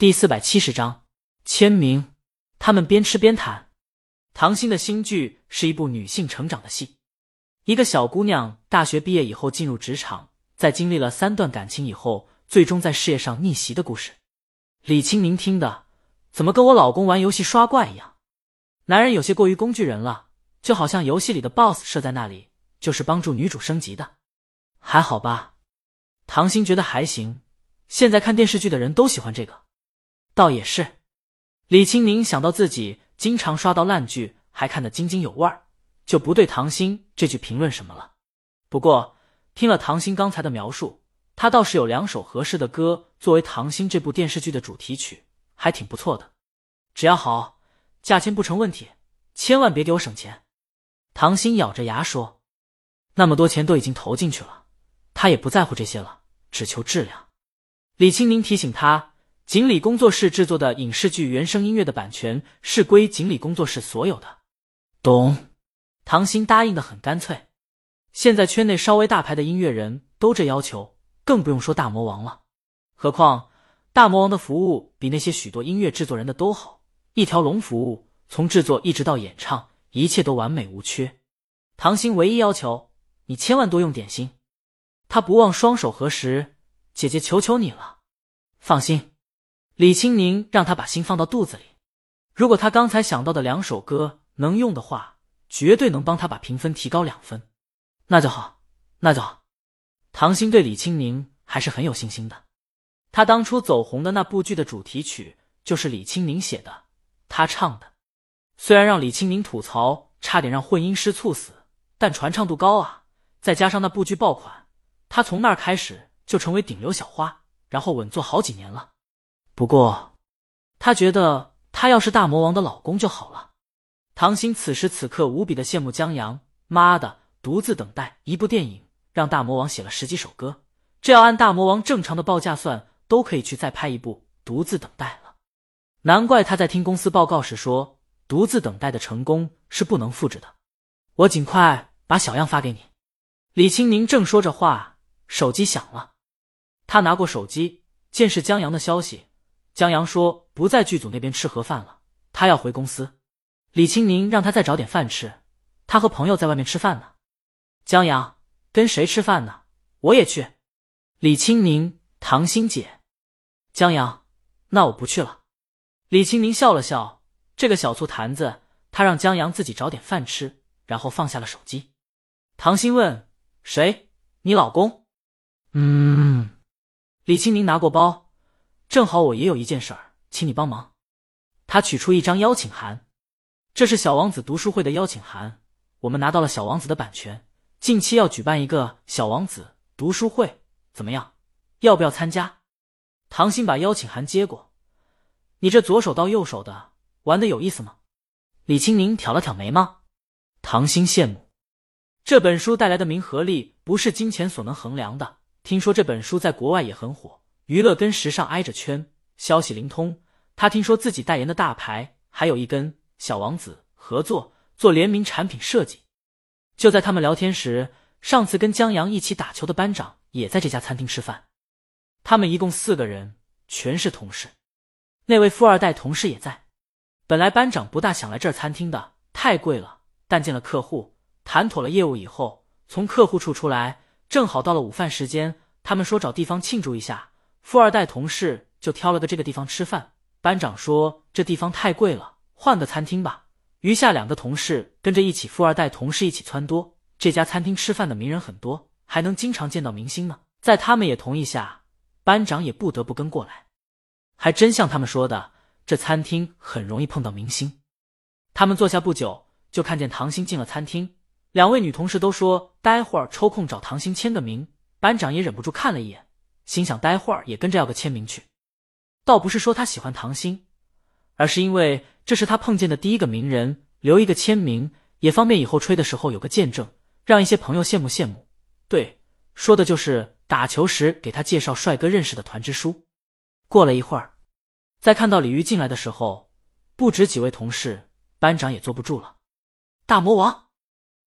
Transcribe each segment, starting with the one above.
第四百七十章签名。他们边吃边谈。唐心的新剧是一部女性成长的戏，一个小姑娘大学毕业以后进入职场，在经历了三段感情以后，最终在事业上逆袭的故事。李青明听的，怎么跟我老公玩游戏刷怪一样？男人有些过于工具人了，就好像游戏里的 BOSS 设在那里，就是帮助女主升级的。还好吧？唐心觉得还行。现在看电视剧的人都喜欢这个，倒也是。李青宁想到自己经常刷到烂剧，还看得津津有味儿，就不对唐心这句评论什么了。不过听了唐心刚才的描述，他倒是有两首合适的歌作为唐心这部电视剧的主题曲，还挺不错的。只要好，价钱不成问题，千万别给我省钱。唐心咬着牙说：“那么多钱都已经投进去了，他也不在乎这些了，只求质量。”李青宁提醒他，锦鲤工作室制作的影视剧原声音乐的版权是归锦鲤工作室所有的。懂。唐鑫答应的很干脆。现在圈内稍微大牌的音乐人都这要求，更不用说大魔王了。何况大魔王的服务比那些许多音乐制作人的都好，一条龙服务，从制作一直到演唱，一切都完美无缺。唐鑫唯一要求，你千万多用点心。他不忘双手合十。姐姐，求求你了，放心。李青宁让他把心放到肚子里。如果他刚才想到的两首歌能用的话，绝对能帮他把评分提高两分。那就好，那就好。唐鑫对李青宁还是很有信心的。他当初走红的那部剧的主题曲就是李青宁写的，他唱的。虽然让李青宁吐槽，差点让混音师猝死，但传唱度高啊，再加上那部剧爆款，他从那儿开始。就成为顶流小花，然后稳坐好几年了。不过，他觉得他要是大魔王的老公就好了。唐鑫此时此刻无比的羡慕江阳。妈的，独自等待一部电影，让大魔王写了十几首歌，这要按大魔王正常的报价算，都可以去再拍一部《独自等待》了。难怪他在听公司报告时说，《独自等待》的成功是不能复制的。我尽快把小样发给你。李青宁正说着话，手机响了。他拿过手机，见是江阳的消息。江阳说不在剧组那边吃盒饭了，他要回公司。李青宁让他再找点饭吃，他和朋友在外面吃饭呢。江阳跟谁吃饭呢？我也去。李青宁，唐心姐。江阳，那我不去了。李青宁笑了笑，这个小醋坛子，他让江阳自己找点饭吃，然后放下了手机。唐心问：“谁？你老公？”嗯。李青宁拿过包，正好我也有一件事儿，请你帮忙。他取出一张邀请函，这是小王子读书会的邀请函，我们拿到了小王子的版权，近期要举办一个小王子读书会，怎么样？要不要参加？唐鑫把邀请函接过，你这左手到右手的，玩的有意思吗？李青宁挑了挑眉毛，唐鑫羡慕，这本书带来的名和利不是金钱所能衡量的。听说这本书在国外也很火，娱乐跟时尚挨着圈，消息灵通。他听说自己代言的大牌还有一跟小王子合作做联名产品设计。就在他们聊天时，上次跟江阳一起打球的班长也在这家餐厅吃饭。他们一共四个人，全是同事。那位富二代同事也在。本来班长不大想来这儿餐厅的，太贵了。但见了客户，谈妥了业务以后，从客户处出来。正好到了午饭时间，他们说找地方庆祝一下。富二代同事就挑了个这个地方吃饭。班长说这地方太贵了，换个餐厅吧。余下两个同事跟着一起，富二代同事一起撺掇。这家餐厅吃饭的名人很多，还能经常见到明星呢。在他们也同意下，班长也不得不跟过来。还真像他们说的，这餐厅很容易碰到明星。他们坐下不久，就看见唐鑫进了餐厅。两位女同事都说待会儿抽空找唐鑫签个名，班长也忍不住看了一眼，心想待会儿也跟着要个签名去。倒不是说他喜欢唐鑫，而是因为这是他碰见的第一个名人，留一个签名也方便以后吹的时候有个见证，让一些朋友羡慕羡慕。对，说的就是打球时给他介绍帅哥认识的团支书。过了一会儿，在看到李玉进来的时候，不止几位同事，班长也坐不住了。大魔王。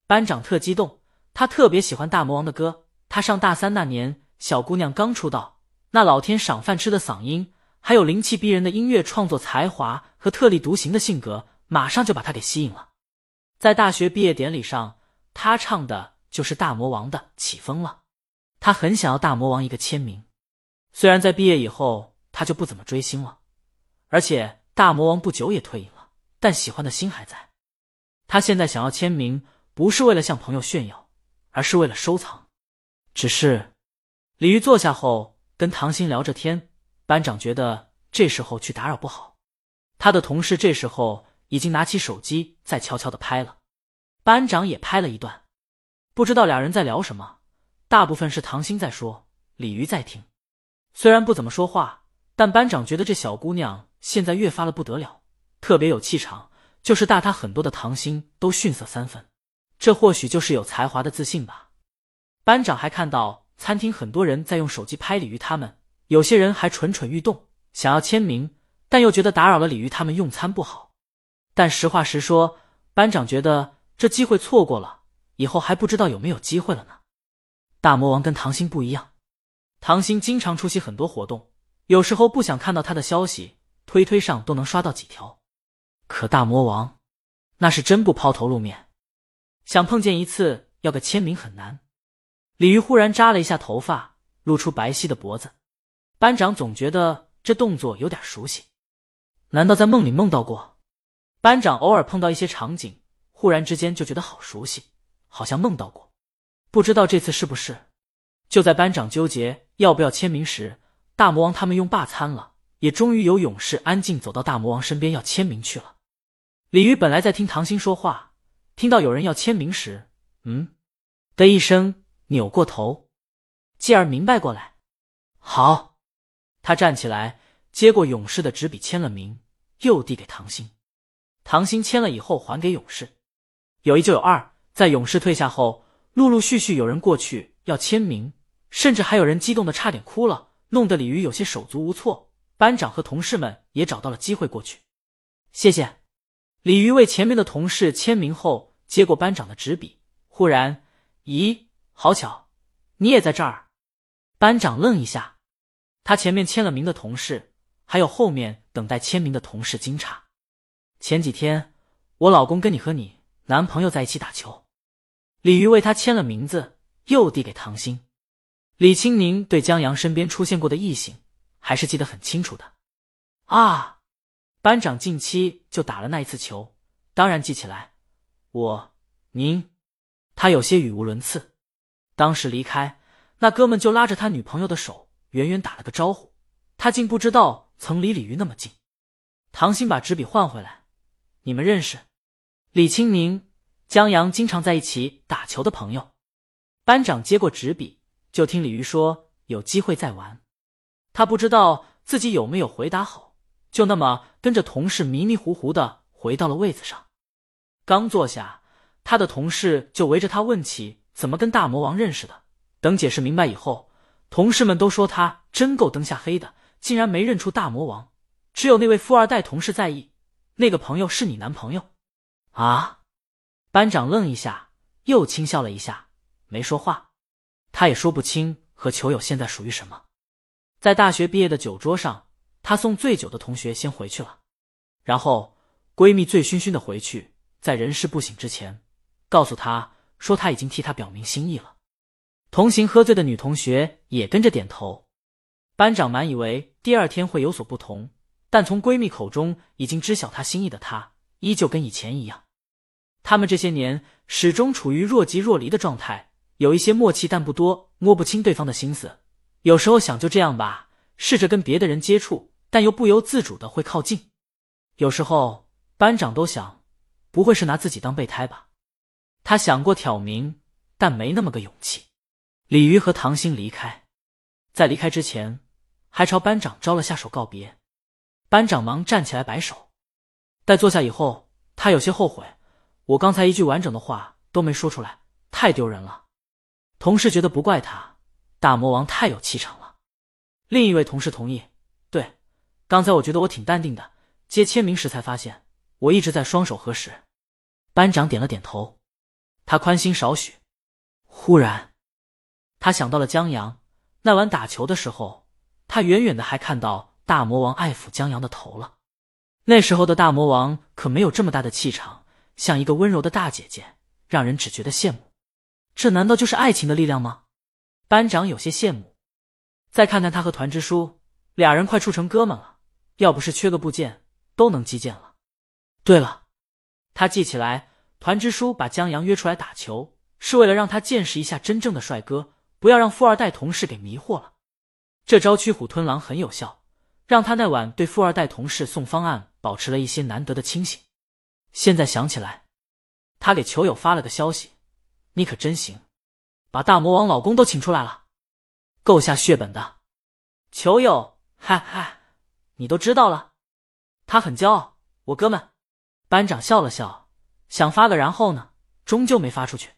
班长特激动，他特别喜欢大魔王的歌。他上大三那年，小姑娘刚出道，那老天赏饭吃的嗓音，还有灵气逼人的音乐创作才华和特立独行的性格，马上就把她给吸引了。在大学毕业典礼上，她唱的就是大魔王的《起风了》，他很想要大魔王一个签名。虽然在毕业以后他就不怎么追星了，而且大魔王不久也退隐了，但喜欢的心还在。他现在想要签名，不是为了向朋友炫耀，而是为了收藏。只是李玉坐下后跟唐鑫聊着天。班长觉得这时候去打扰不好，他的同事这时候已经拿起手机在悄悄的拍了，班长也拍了一段，不知道俩人在聊什么，大部分是唐鑫在说，李鱼在听。虽然不怎么说话，但班长觉得这小姑娘现在越发的不得了，特别有气场，就是大他很多的唐鑫都逊色三分，这或许就是有才华的自信吧。班长还看到餐厅很多人在用手机拍李鱼他们。有些人还蠢蠢欲动，想要签名，但又觉得打扰了李鱼他们用餐不好。但实话实说，班长觉得这机会错过了，以后还不知道有没有机会了呢。大魔王跟唐鑫不一样，唐鑫经常出席很多活动，有时候不想看到他的消息，推推上都能刷到几条。可大魔王那是真不抛头露面，想碰见一次要个签名很难。鲤鱼忽然扎了一下头发，露出白皙的脖子。班长总觉得这动作有点熟悉，难道在梦里梦到过？班长偶尔碰到一些场景，忽然之间就觉得好熟悉，好像梦到过。不知道这次是不是？就在班长纠结要不要签名时，大魔王他们用罢餐了，也终于有勇士安静走到大魔王身边要签名去了。鲤鱼本来在听唐鑫说话，听到有人要签名时，嗯的一声扭过头，继而明白过来，好。他站起来，接过勇士的纸笔，签了名，又递给唐鑫。唐鑫签了以后，还给勇士。有一就有二，在勇士退下后，陆陆续续有人过去要签名，甚至还有人激动的差点哭了，弄得李鱼有些手足无措。班长和同事们也找到了机会过去，谢谢。李鱼为前面的同事签名后，接过班长的纸笔，忽然，咦，好巧，你也在这儿。班长愣一下。他前面签了名的同事，还有后面等待签名的同事惊诧。前几天我老公跟你和你男朋友在一起打球，李鱼为他签了名字，又递给唐鑫。李青宁对江阳身边出现过的异性还是记得很清楚的。啊，班长近期就打了那一次球，当然记起来。我，您，他有些语无伦次。当时离开，那哥们就拉着他女朋友的手。远远打了个招呼，他竟不知道曾离李鱼那么近。唐鑫把纸笔换回来，你们认识？李青明、江阳经常在一起打球的朋友。班长接过纸笔，就听李鱼说有机会再玩。他不知道自己有没有回答好，就那么跟着同事迷迷糊糊的回到了位子上。刚坐下，他的同事就围着他问起怎么跟大魔王认识的。等解释明白以后。同事们都说他真够灯下黑的，竟然没认出大魔王。只有那位富二代同事在意，那个朋友是你男朋友？啊！班长愣一下，又轻笑了一下，没说话。他也说不清和球友现在属于什么。在大学毕业的酒桌上，他送醉酒的同学先回去了，然后闺蜜醉醺醺的回去，在人事不省之前，告诉他说他已经替他表明心意了。同行喝醉的女同学也跟着点头。班长满以为第二天会有所不同，但从闺蜜口中已经知晓她心意的她，依旧跟以前一样。他们这些年始终处于若即若离的状态，有一些默契，但不多，摸不清对方的心思。有时候想就这样吧，试着跟别的人接触，但又不由自主的会靠近。有时候班长都想，不会是拿自己当备胎吧？他想过挑明，但没那么个勇气。李鱼和唐鑫离开，在离开之前，还朝班长招了下手告别。班长忙站起来摆手。待坐下以后，他有些后悔，我刚才一句完整的话都没说出来，太丢人了。同事觉得不怪他，大魔王太有气场了。另一位同事同意，对，刚才我觉得我挺淡定的，接签名时才发现我一直在双手合十。班长点了点头，他宽心少许。忽然。他想到了江阳那晚打球的时候，他远远的还看到大魔王爱抚江阳的头了。那时候的大魔王可没有这么大的气场，像一个温柔的大姐姐，让人只觉得羡慕。这难道就是爱情的力量吗？班长有些羡慕。再看看他和团支书，俩人快处成哥们了。要不是缺个部件，都能击剑了。对了，他记起来，团支书把江阳约出来打球，是为了让他见识一下真正的帅哥，不要让富二代同事给迷惑了。这招驱虎吞狼很有效，让他那晚对富二代同事送方案保持了一些难得的清醒。现在想起来，他给球友发了个消息：“你可真行，把大魔王老公都请出来了，够下血本的。”球友，嗨嗨，你都知道了。他很骄傲，我哥们。班长笑了笑，想发个然后呢，终究没发出去。